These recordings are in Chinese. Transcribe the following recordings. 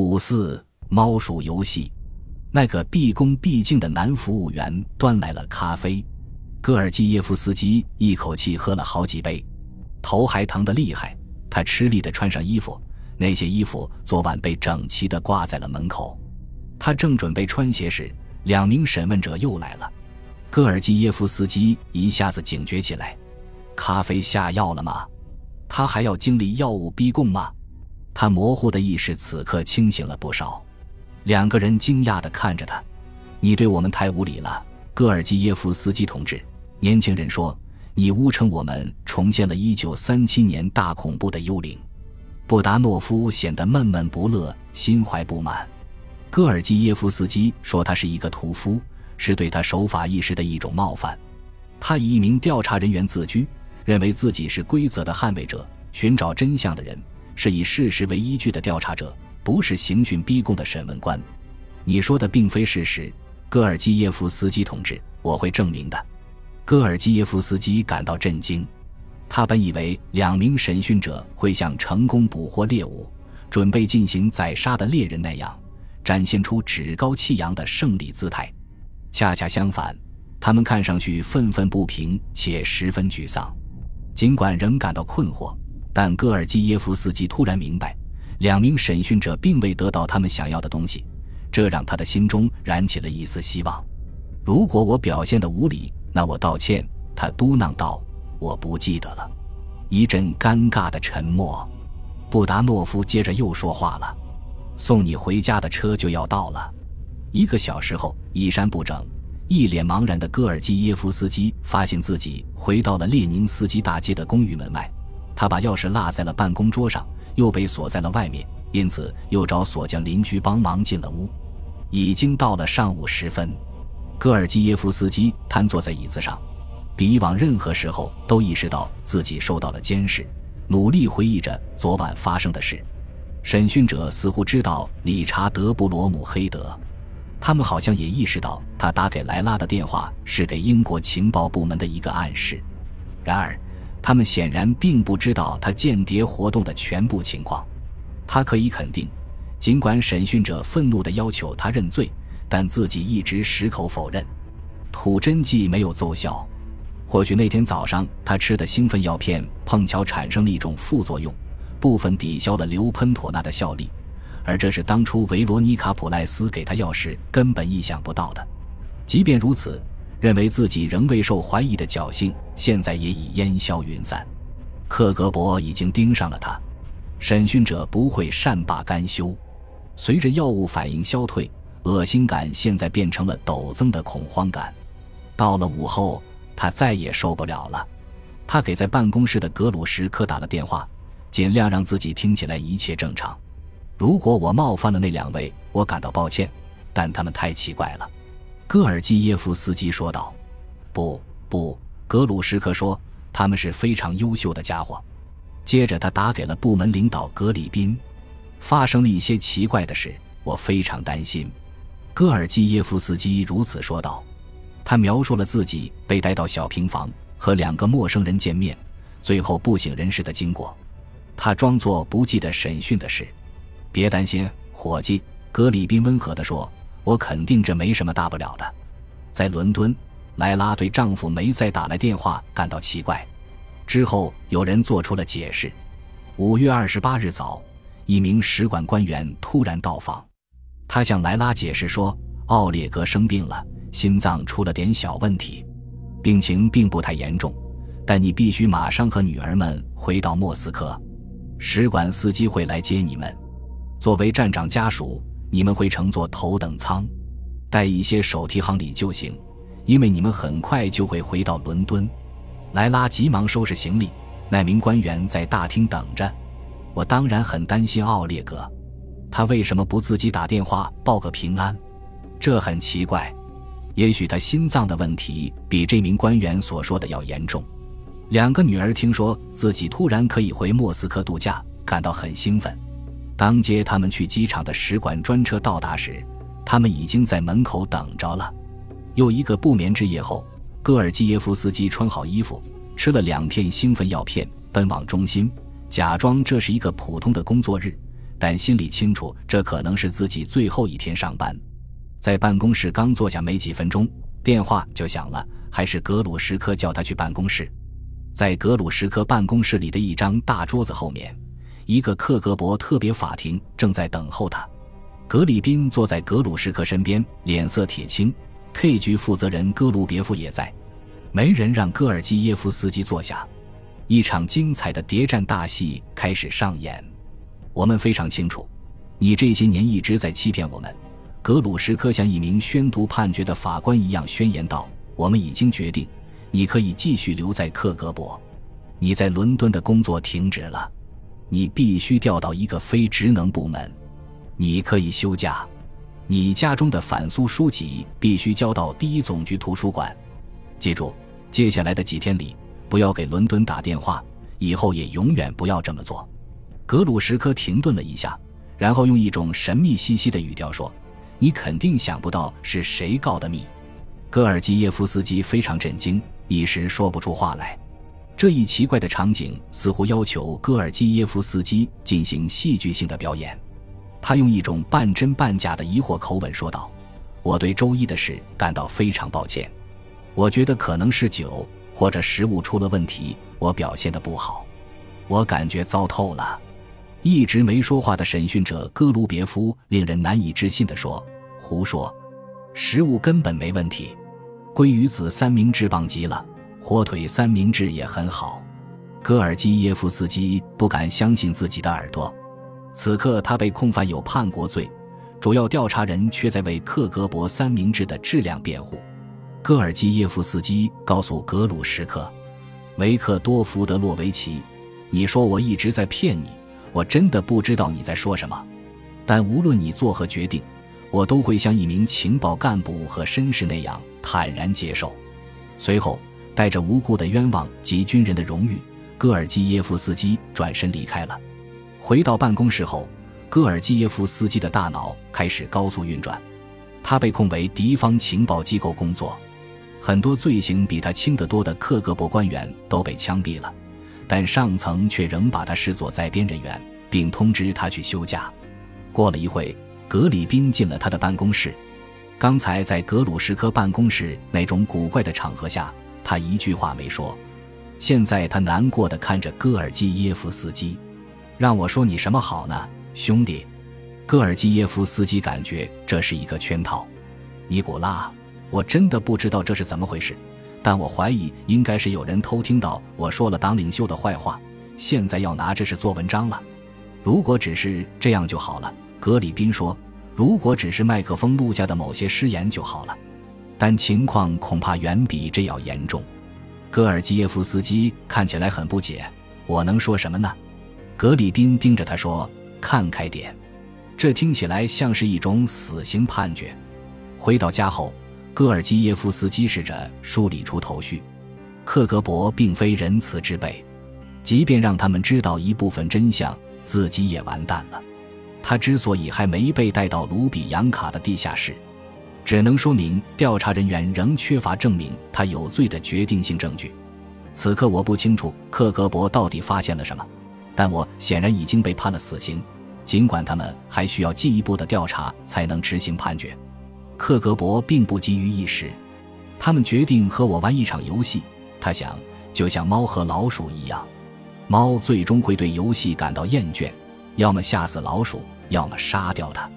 五四猫鼠游戏，那个毕恭毕敬的男服务员端来了咖啡，戈尔基耶夫斯基一口气喝了好几杯，头还疼得厉害。他吃力地穿上衣服，那些衣服昨晚被整齐地挂在了门口。他正准备穿鞋时，两名审问者又来了。戈尔基耶夫斯基一下子警觉起来：咖啡下药了吗？他还要经历药物逼供吗？他模糊的意识此刻清醒了不少。两个人惊讶地看着他：“你对我们太无礼了，戈尔基耶夫斯基同志。”年轻人说。你诬称我们重现了1937年大恐怖的幽灵，布达诺夫显得闷闷不乐，心怀不满。戈尔基耶夫斯基说他是一个屠夫，是对他守法意识的一种冒犯。他以一名调查人员自居，认为自己是规则的捍卫者，寻找真相的人，是以事实为依据的调查者，不是刑讯逼供的审问官。你说的并非事实，戈尔基耶夫斯基同志，我会证明的。戈尔基耶夫斯基感到震惊，他本以为两名审讯者会像成功捕获猎物、准备进行宰杀的猎人那样，展现出趾高气扬的胜利姿态。恰恰相反，他们看上去愤愤不平且十分沮丧。尽管仍感到困惑，但戈尔基耶夫斯基突然明白，两名审讯者并未得到他们想要的东西，这让他的心中燃起了一丝希望。如果我表现的无礼，那我道歉，他嘟囔道：“我不记得了。”一阵尴尬的沉默。布达诺夫接着又说话了：“送你回家的车就要到了。”一个小时后，衣衫不整、一脸茫然的戈尔基耶夫斯基发现自己回到了列宁斯基大街的公寓门外。他把钥匙落在了办公桌上，又被锁在了外面，因此又找锁匠邻居帮忙进了屋。已经到了上午时分。戈尔基耶夫斯基瘫坐在椅子上，比以往任何时候都意识到自己受到了监视，努力回忆着昨晚发生的事。审讯者似乎知道理查德·布罗姆黑德，他们好像也意识到他打给莱拉的电话是给英国情报部门的一个暗示。然而，他们显然并不知道他间谍活动的全部情况。他可以肯定，尽管审讯者愤怒地要求他认罪。但自己一直矢口否认，吐真剂没有奏效。或许那天早上他吃的兴奋药片碰巧产生了一种副作用，部分抵消了硫喷妥钠的效力，而这是当初维罗妮卡·普赖斯给他药时根本意想不到的。即便如此，认为自己仍未受怀疑的侥幸现在也已烟消云散。克格勃已经盯上了他，审讯者不会善罢甘休。随着药物反应消退。恶心感现在变成了陡增的恐慌感。到了午后，他再也受不了了。他给在办公室的格鲁什科打了电话，尽量让自己听起来一切正常。如果我冒犯了那两位，我感到抱歉，但他们太奇怪了。”戈尔基耶夫斯基说道。“不，不。”格鲁什科说，“他们是非常优秀的家伙。”接着他打给了部门领导格里宾。发生了一些奇怪的事，我非常担心。戈尔基耶夫斯基如此说道，他描述了自己被带到小平房和两个陌生人见面，最后不省人事的经过。他装作不记得审讯的事。别担心，伙计，格里宾温和地说：“我肯定这没什么大不了的。”在伦敦，莱拉对丈夫没再打来电话感到奇怪。之后有人做出了解释。五月二十八日早，一名使馆官员突然到访。他向莱拉解释说：“奥列格生病了，心脏出了点小问题，病情并不太严重，但你必须马上和女儿们回到莫斯科，使馆司机会来接你们。作为站长家属，你们会乘坐头等舱，带一些手提行李就行，因为你们很快就会回到伦敦。”莱拉急忙收拾行李，那名官员在大厅等着。我当然很担心奥列格。他为什么不自己打电话报个平安？这很奇怪。也许他心脏的问题比这名官员所说的要严重。两个女儿听说自己突然可以回莫斯科度假，感到很兴奋。当接他们去机场的使馆专车到达时，他们已经在门口等着了。又一个不眠之夜后，戈尔基耶夫斯基穿好衣服，吃了两片兴奋药片，奔往中心，假装这是一个普通的工作日。但心里清楚这可能是自己最后一天上班。在办公室刚坐下没几分钟，电话就响了，还是格鲁什科叫他去办公室。在格鲁什科办公室里的一张大桌子后面，一个克格勃特别法庭正在等候他。格里宾坐在格鲁什科身边，脸色铁青。K 局负责人戈卢别夫也在。没人让戈尔基耶夫斯基坐下。一场精彩的谍战大戏开始上演。我们非常清楚，你这些年一直在欺骗我们。格鲁什科像一名宣读判决的法官一样宣言道：“我们已经决定，你可以继续留在克格勃。你在伦敦的工作停止了，你必须调到一个非职能部门。你可以休假，你家中的反苏书籍必须交到第一总局图书馆。记住，接下来的几天里。”不要给伦敦打电话，以后也永远不要这么做。格鲁什科停顿了一下，然后用一种神秘兮兮的语调说：“你肯定想不到是谁告的密。”戈尔基耶夫斯基非常震惊，一时说不出话来。这一奇怪的场景似乎要求戈尔基耶夫斯基进行戏剧性的表演。他用一种半真半假的疑惑口吻说道：“我对周一的事感到非常抱歉，我觉得可能是酒。”或者食物出了问题，我表现的不好，我感觉糟透了。一直没说话的审讯者戈卢别夫令人难以置信地说：“胡说，食物根本没问题，鲑鱼子三明治棒极了，火腿三明治也很好。”戈尔基耶夫斯基不敢相信自己的耳朵。此刻他被控犯有叛国罪，主要调查人却在为克格勃三明治的质量辩护。戈尔基耶夫斯基告诉格鲁什科，维克多福德洛维奇：“你说我一直在骗你，我真的不知道你在说什么。但无论你做何决定，我都会像一名情报干部和绅士那样坦然接受。”随后，带着无辜的冤枉及军人的荣誉，戈尔基耶夫斯基转身离开了。回到办公室后，戈尔基耶夫斯基的大脑开始高速运转，他被控为敌方情报机构工作。很多罪行比他轻得多的克格勃官员都被枪毙了，但上层却仍把他视作在编人员，并通知他去休假。过了一会，格里宾进了他的办公室。刚才在格鲁什科办公室那种古怪的场合下，他一句话没说。现在他难过的看着戈尔基耶夫斯基，让我说你什么好呢，兄弟？戈尔基耶夫斯基感觉这是一个圈套，尼古拉。我真的不知道这是怎么回事，但我怀疑应该是有人偷听到我说了党领袖的坏话，现在要拿这事做文章了。如果只是这样就好了，格里宾说。如果只是麦克风录下的某些失言就好了，但情况恐怕远比这要严重。戈尔基耶夫斯基看起来很不解，我能说什么呢？格里宾盯着他说：“看开点，这听起来像是一种死刑判决。”回到家后。戈尔基耶夫斯基试着梳理出头绪，克格勃并非仁慈之辈，即便让他们知道一部分真相，自己也完蛋了。他之所以还没被带到卢比扬卡的地下室，只能说明调查人员仍缺乏证明他有罪的决定性证据。此刻我不清楚克格勃到底发现了什么，但我显然已经被判了死刑，尽管他们还需要进一步的调查才能执行判决。克格勃并不急于一时，他们决定和我玩一场游戏。他想，就像猫和老鼠一样，猫最终会对游戏感到厌倦，要么吓死老鼠，要么杀掉它。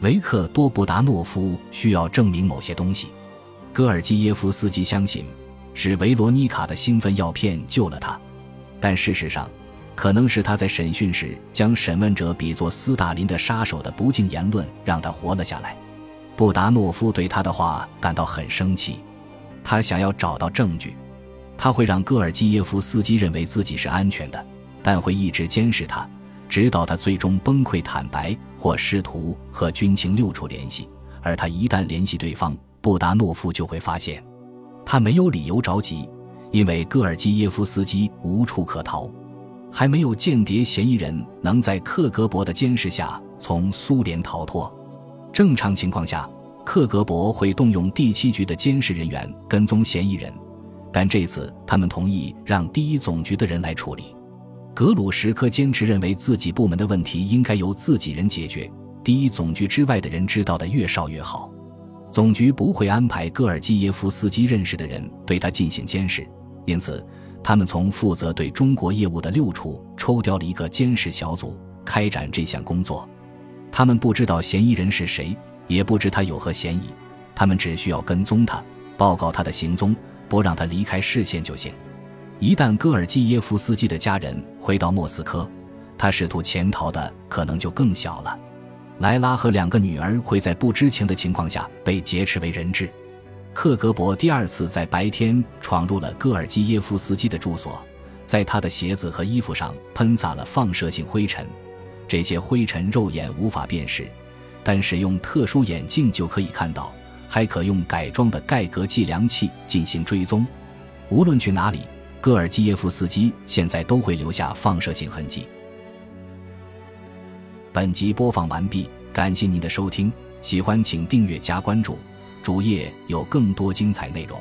维克多·布达诺夫需要证明某些东西。戈尔基耶夫斯基相信，是维罗妮卡的兴奋药片救了他，但事实上，可能是他在审讯时将审问者比作斯大林的杀手的不敬言论让他活了下来。布达诺夫对他的话感到很生气，他想要找到证据，他会让戈尔基耶夫斯基认为自己是安全的，但会一直监视他，直到他最终崩溃坦白或试图和军情六处联系。而他一旦联系对方，布达诺夫就会发现，他没有理由着急，因为戈尔基耶夫斯基无处可逃，还没有间谍嫌疑人能在克格勃的监视下从苏联逃脱。正常情况下，克格勃会动用第七局的监视人员跟踪嫌疑人，但这次他们同意让第一总局的人来处理。格鲁什科坚持认为自己部门的问题应该由自己人解决，第一总局之外的人知道的越少越好。总局不会安排戈尔基耶夫斯基认识的人对他进行监视，因此他们从负责对中国业务的六处抽调了一个监视小组开展这项工作。他们不知道嫌疑人是谁，也不知他有何嫌疑，他们只需要跟踪他，报告他的行踪，不让他离开视线就行。一旦戈尔基耶夫斯基的家人回到莫斯科，他试图潜逃的可能就更小了。莱拉和两个女儿会在不知情的情况下被劫持为人质。克格勃第二次在白天闯入了戈尔基耶夫斯基的住所，在他的鞋子和衣服上喷洒了放射性灰尘，这些灰尘肉眼无法辨识，但使用特殊眼镜就可以看到，还可用改装的盖格计量器进行追踪。无论去哪里。戈尔基耶夫斯基现在都会留下放射性痕迹。本集播放完毕，感谢您的收听，喜欢请订阅加关注，主页有更多精彩内容。